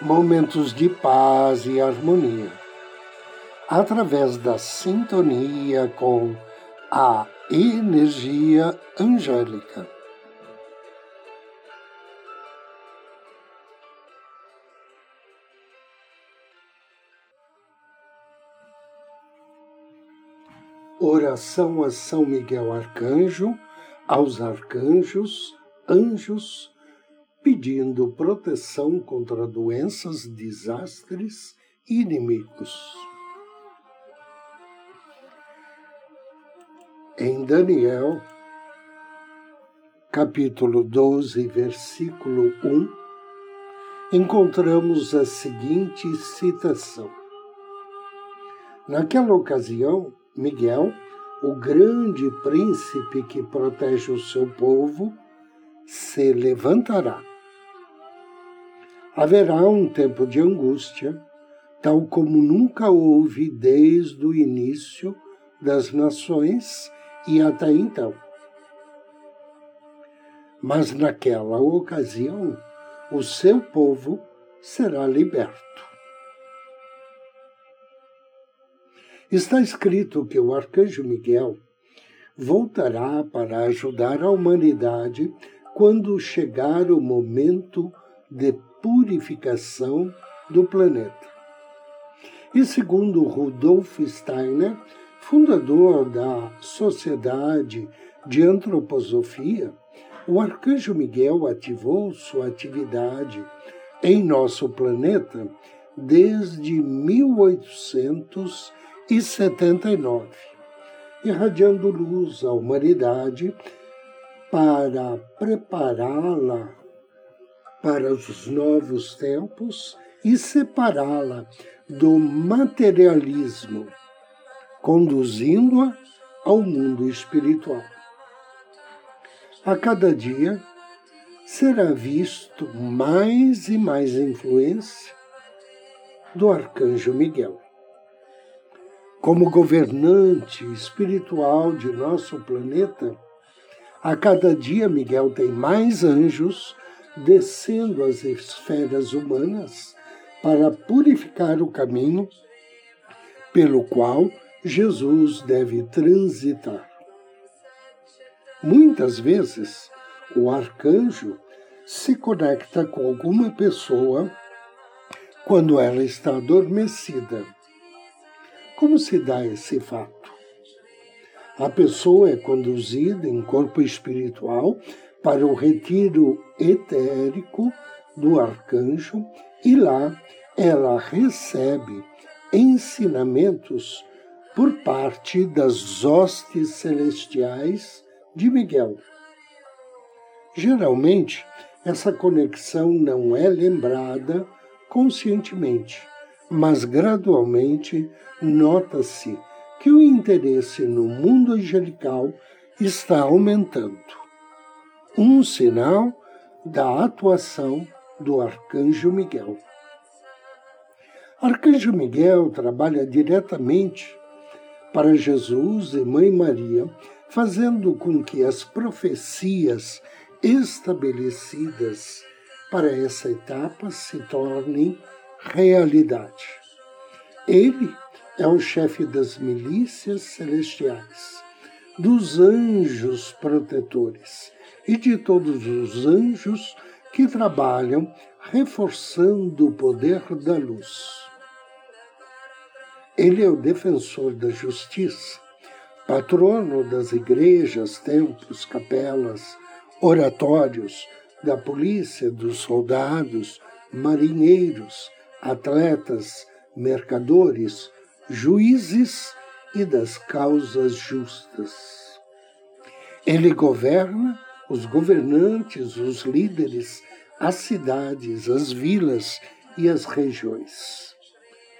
momentos de paz e harmonia, através da sintonia com a energia angélica. Oração a São Miguel Arcanjo, aos arcanjos, anjos, pedindo proteção contra doenças, desastres e inimigos. Em Daniel, capítulo 12, versículo 1, encontramos a seguinte citação. Naquela ocasião, Miguel, o grande príncipe que protege o seu povo, se levantará haverá um tempo de angústia, tal como nunca houve desde o início das nações e até então. Mas naquela ocasião, o seu povo será liberto. Está escrito que o arcanjo Miguel voltará para ajudar a humanidade quando chegar o momento de purificação do planeta. E segundo Rudolf Steiner, fundador da Sociedade de Antroposofia, o arcanjo Miguel ativou sua atividade em nosso planeta desde 1879, irradiando luz à humanidade para prepará-la para os novos tempos e separá-la do materialismo, conduzindo-a ao mundo espiritual. A cada dia será visto mais e mais influência do arcanjo Miguel. Como governante espiritual de nosso planeta, a cada dia Miguel tem mais anjos descendo às esferas humanas para purificar o caminho pelo qual Jesus deve transitar. Muitas vezes, o arcanjo se conecta com alguma pessoa quando ela está adormecida. Como se dá esse fato? A pessoa é conduzida em corpo espiritual para o retiro etérico do arcanjo e lá ela recebe ensinamentos por parte das hostes celestiais de Miguel. Geralmente, essa conexão não é lembrada conscientemente, mas gradualmente nota-se que o interesse no mundo angelical está aumentando um sinal da atuação do Arcanjo Miguel. Arcanjo Miguel trabalha diretamente para Jesus e Mãe Maria, fazendo com que as profecias estabelecidas para essa etapa se tornem realidade. Ele é o chefe das milícias celestiais, dos anjos protetores e de todos os anjos que trabalham reforçando o poder da luz. Ele é o defensor da justiça, patrono das igrejas, templos, capelas, oratórios, da polícia, dos soldados, marinheiros, atletas, mercadores, juízes e das causas justas. Ele governa os governantes, os líderes, as cidades, as vilas e as regiões.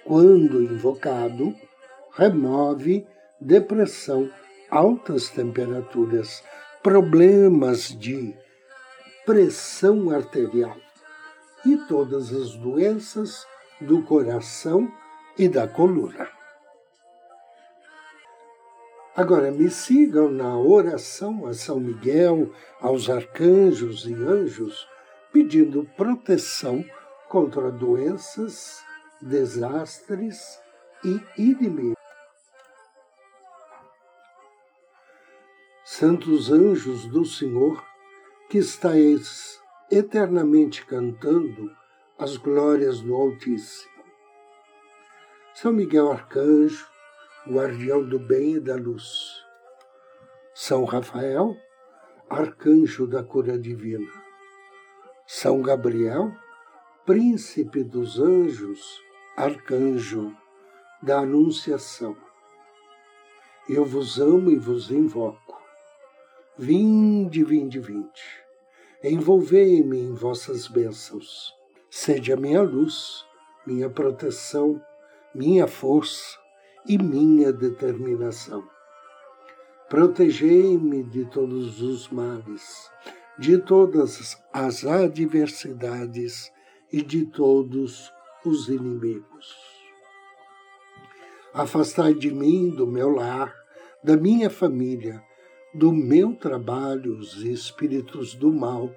Quando invocado, remove depressão, altas temperaturas, problemas de pressão arterial e todas as doenças do coração e da coluna. Agora me sigam na oração a São Miguel, aos arcanjos e anjos, pedindo proteção contra doenças, desastres e inimigos. Santos anjos do Senhor, que estáis eternamente cantando as glórias do Altíssimo. São Miguel Arcanjo, guardião do bem e da luz. São Rafael, arcanjo da cura divina. São Gabriel, príncipe dos anjos, arcanjo da anunciação. Eu vos amo e vos invoco. Vinde, vinde, vinde envolvei-me em vossas bênçãos. Sede a minha luz, minha proteção, minha força e minha determinação. Protegei-me de todos os males, de todas as adversidades e de todos os inimigos. Afastai de mim, do meu lar, da minha família, do meu trabalho os espíritos do mal,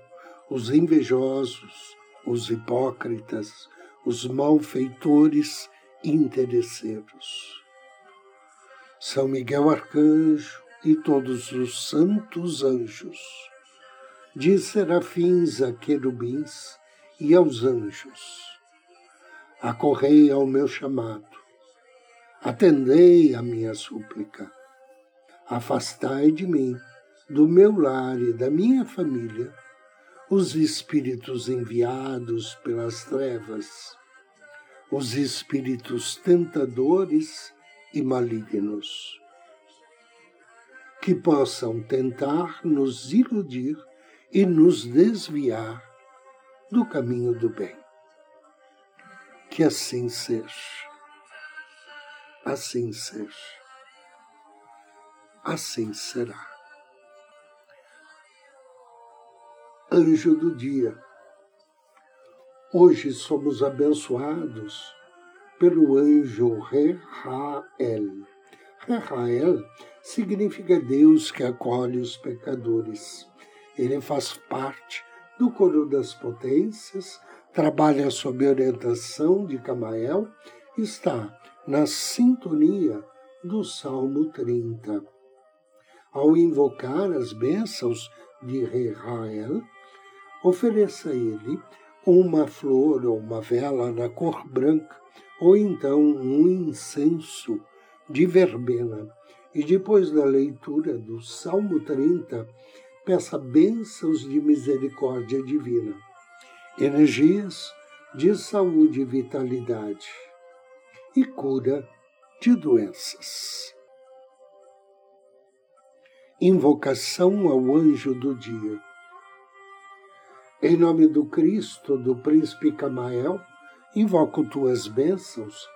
os invejosos, os hipócritas, os malfeitores interesseiros. São Miguel Arcanjo e todos os santos anjos, de serafins a querubins e aos anjos, acorrei ao meu chamado, atendei a minha súplica. Afastai de mim, do meu lar e da minha família, os espíritos enviados pelas trevas, os espíritos tentadores e malignos, que possam tentar nos iludir e nos desviar do caminho do bem. Que assim seja. Assim seja assim será. Anjo do dia. Hoje somos abençoados pelo anjo Rehael. Rehael significa Deus que acolhe os pecadores. Ele faz parte do coro das potências, trabalha sob orientação de Camael, está na sintonia do Salmo 30 ao invocar as bênçãos de Israel, ofereça a ele uma flor ou uma vela na cor branca, ou então um incenso de verbena. E depois da leitura do Salmo 30, peça bênçãos de misericórdia divina, energias de saúde e vitalidade e cura de doenças. Invocação ao anjo do dia. Em nome do Cristo, do príncipe Camael, invoco tuas bênçãos,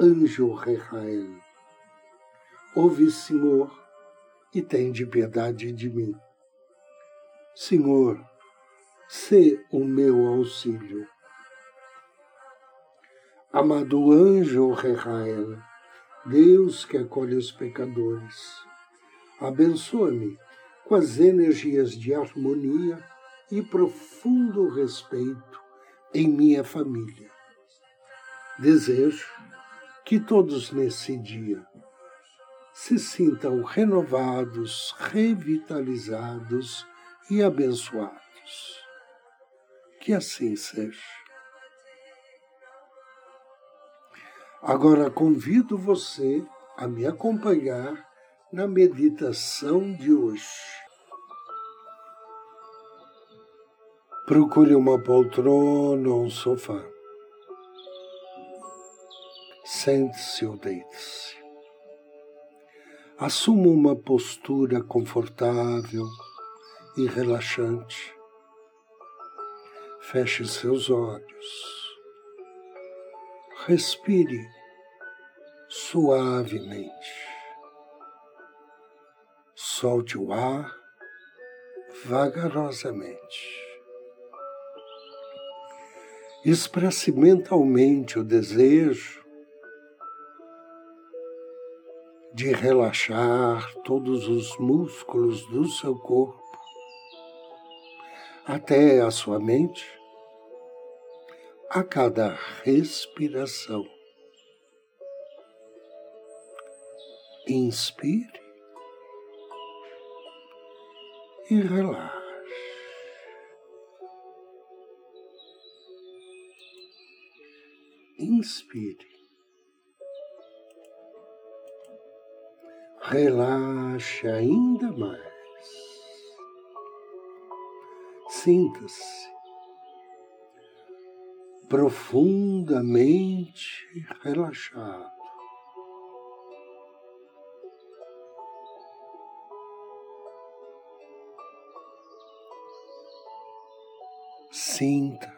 anjo Rehael. Ouve, Senhor, e tende piedade de mim. Senhor, sê o meu auxílio. Amado anjo Rehael, Deus que acolhe os pecadores, abençoa-me com as energias de harmonia e profundo respeito em minha família. Desejo que todos nesse dia se sintam renovados, revitalizados e abençoados. Que assim seja. Agora convido você a me acompanhar na meditação de hoje. Procure uma poltrona ou um sofá. Sente-se ou deite-se. Assuma uma postura confortável e relaxante. Feche seus olhos. Respire suavemente. Solte o ar vagarosamente. Expresse mentalmente o desejo de relaxar todos os músculos do seu corpo até a sua mente a cada respiração. Inspire e relaxe. Inspire. Relaxe ainda mais. Sinta-se profundamente relaxado. Sinta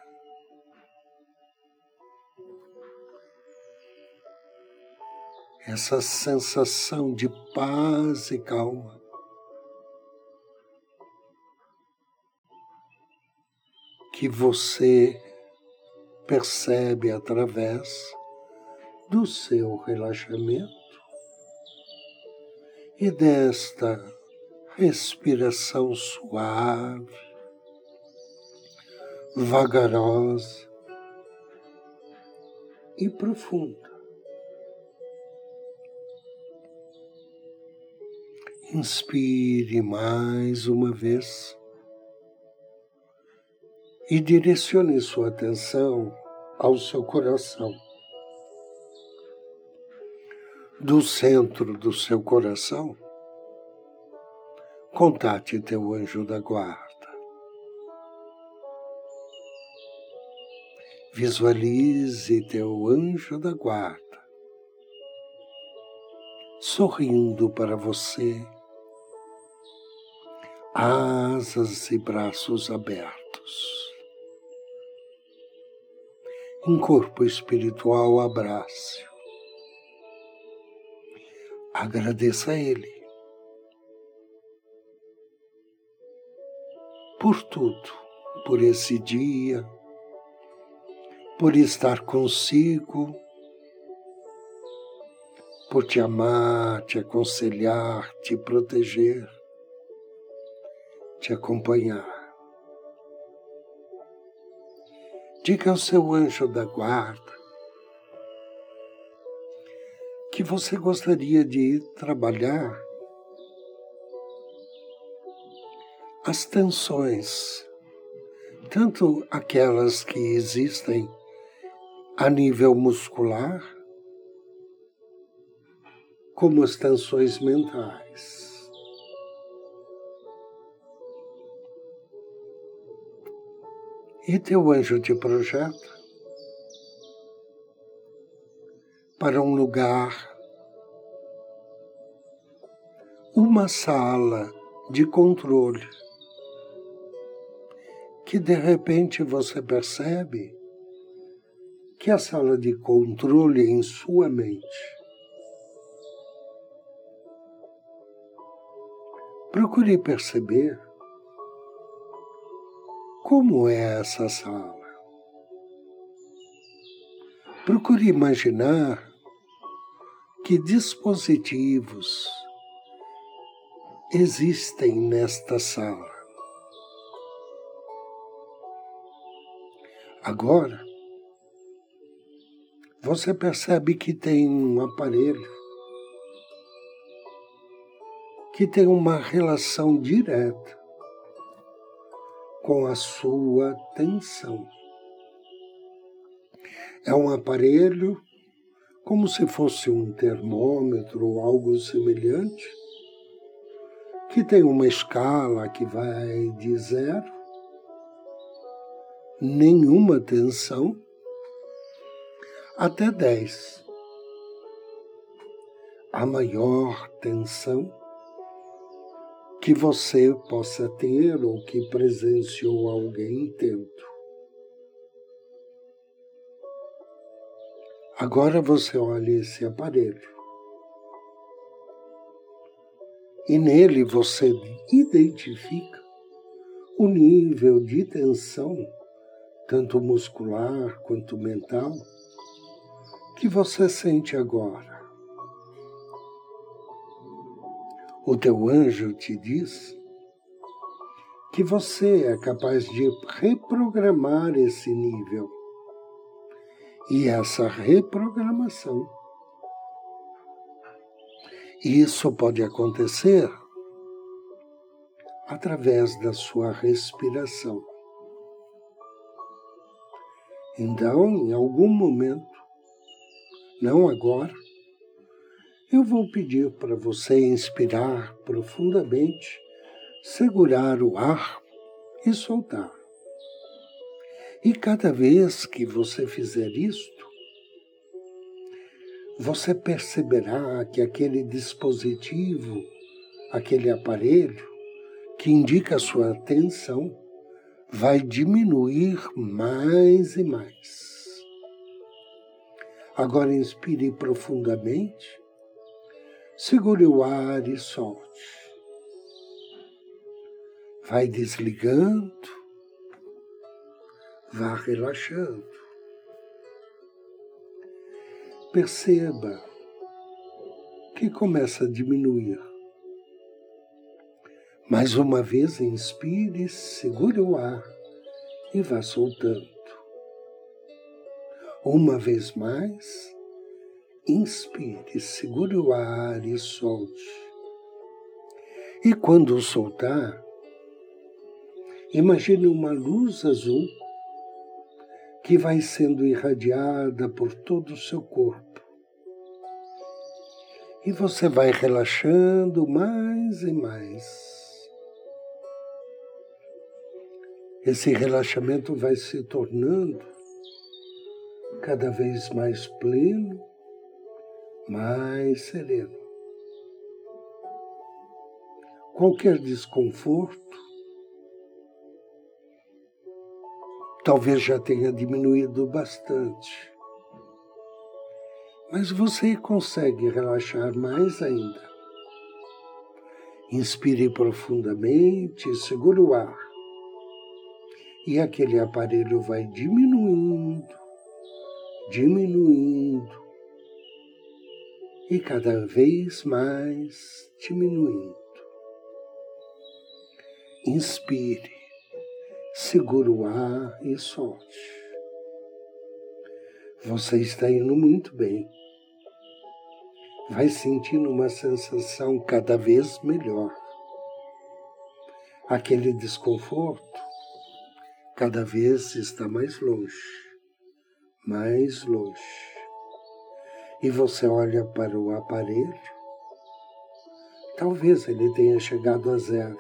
essa sensação de paz e calma. Que você percebe através do seu relaxamento e desta respiração suave vagarosa e profunda. Inspire mais uma vez e direcione sua atenção ao seu coração. Do centro do seu coração, contate teu anjo da guarda. Visualize teu anjo da guarda sorrindo para você, asas e braços abertos. Em corpo espiritual, abrace. Agradeça a Ele por tudo, por esse dia por estar consigo, por te amar, te aconselhar, te proteger, te acompanhar. Diga ao seu anjo da guarda que você gostaria de trabalhar as tensões, tanto aquelas que existem a nível muscular, como as tensões mentais. E teu anjo te projeta para um lugar, uma sala de controle, que de repente você percebe que a sala de controle em sua mente. Procure perceber como é essa sala. Procure imaginar que dispositivos existem nesta sala. Agora, você percebe que tem um aparelho que tem uma relação direta com a sua tensão. É um aparelho como se fosse um termômetro ou algo semelhante, que tem uma escala que vai de zero, nenhuma tensão, até 10. A maior tensão que você possa ter ou que presenciou alguém tendo. Agora você olha esse aparelho. E nele você identifica o nível de tensão, tanto muscular quanto mental, que você sente agora. O teu anjo te diz que você é capaz de reprogramar esse nível e essa reprogramação. Isso pode acontecer através da sua respiração. Então, em algum momento, não agora, eu vou pedir para você inspirar profundamente, segurar o ar e soltar. E cada vez que você fizer isto, você perceberá que aquele dispositivo, aquele aparelho que indica a sua atenção, vai diminuir mais e mais. Agora inspire profundamente, segure o ar e solte. Vai desligando vá relaxando. Perceba que começa a diminuir. Mais uma vez, inspire, segure o ar e vá soltando. Uma vez mais, inspire, segure o ar e solte. E quando soltar, imagine uma luz azul que vai sendo irradiada por todo o seu corpo. E você vai relaxando mais e mais. Esse relaxamento vai se tornando cada vez mais pleno, mais sereno. Qualquer desconforto talvez já tenha diminuído bastante. Mas você consegue relaxar mais ainda. Inspire profundamente, segure o ar. E aquele aparelho vai diminuindo, diminuindo, e cada vez mais diminuindo. Inspire segura o ar e solte. Você está indo muito bem. Vai sentindo uma sensação cada vez melhor. Aquele desconforto cada vez está mais longe, mais longe. E você olha para o aparelho, talvez ele tenha chegado a zero,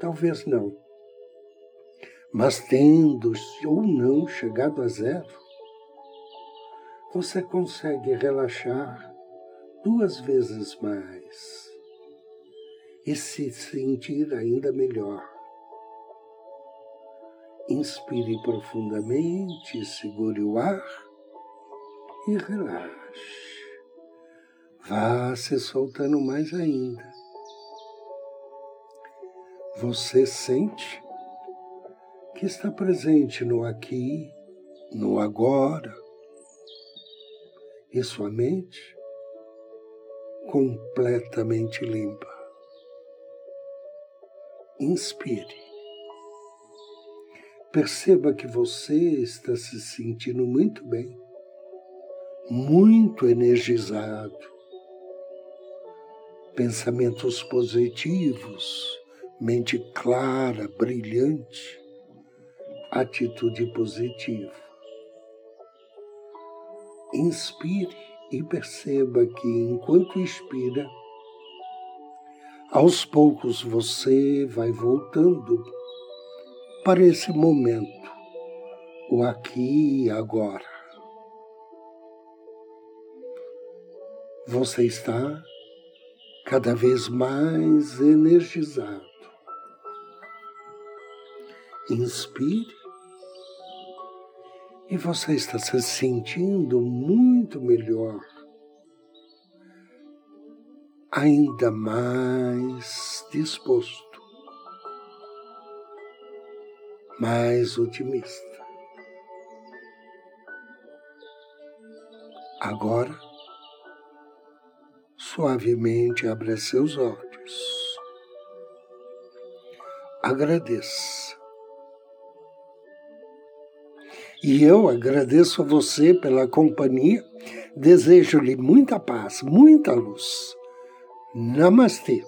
talvez não. Mas tendo ou não chegado a zero, você consegue relaxar duas vezes mais e se sentir ainda melhor. Inspire profundamente, segure o ar e relaxe. Vá se soltando mais ainda. Você sente que está presente no aqui, no agora, e sua mente completamente limpa. Inspire. Perceba que você está se sentindo muito bem, muito energizado. Pensamentos positivos, mente clara, brilhante atitude positiva. Inspire e perceba que enquanto inspira, aos poucos você vai voltando para esse momento, o aqui e agora. Você está cada vez mais energizado. Inspire E você está se sentindo muito melhor, ainda mais disposto, mais otimista. Agora, suavemente abra seus olhos. Agradeça. E eu agradeço a você pela companhia, desejo-lhe muita paz, muita luz. Namastê.